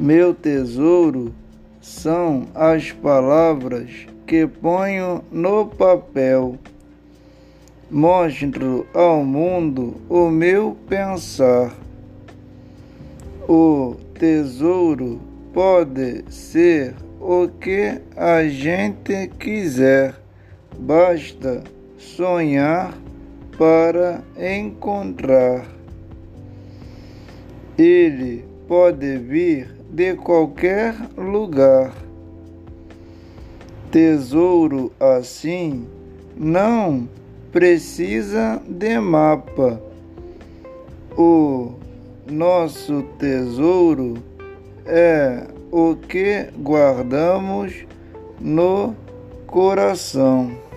Meu tesouro são as palavras que ponho no papel. Mostro ao mundo o meu pensar. O tesouro pode ser o que a gente quiser, basta sonhar para encontrar. Ele pode vir de qualquer lugar. Tesouro assim não precisa de mapa. O nosso tesouro é o que guardamos no coração.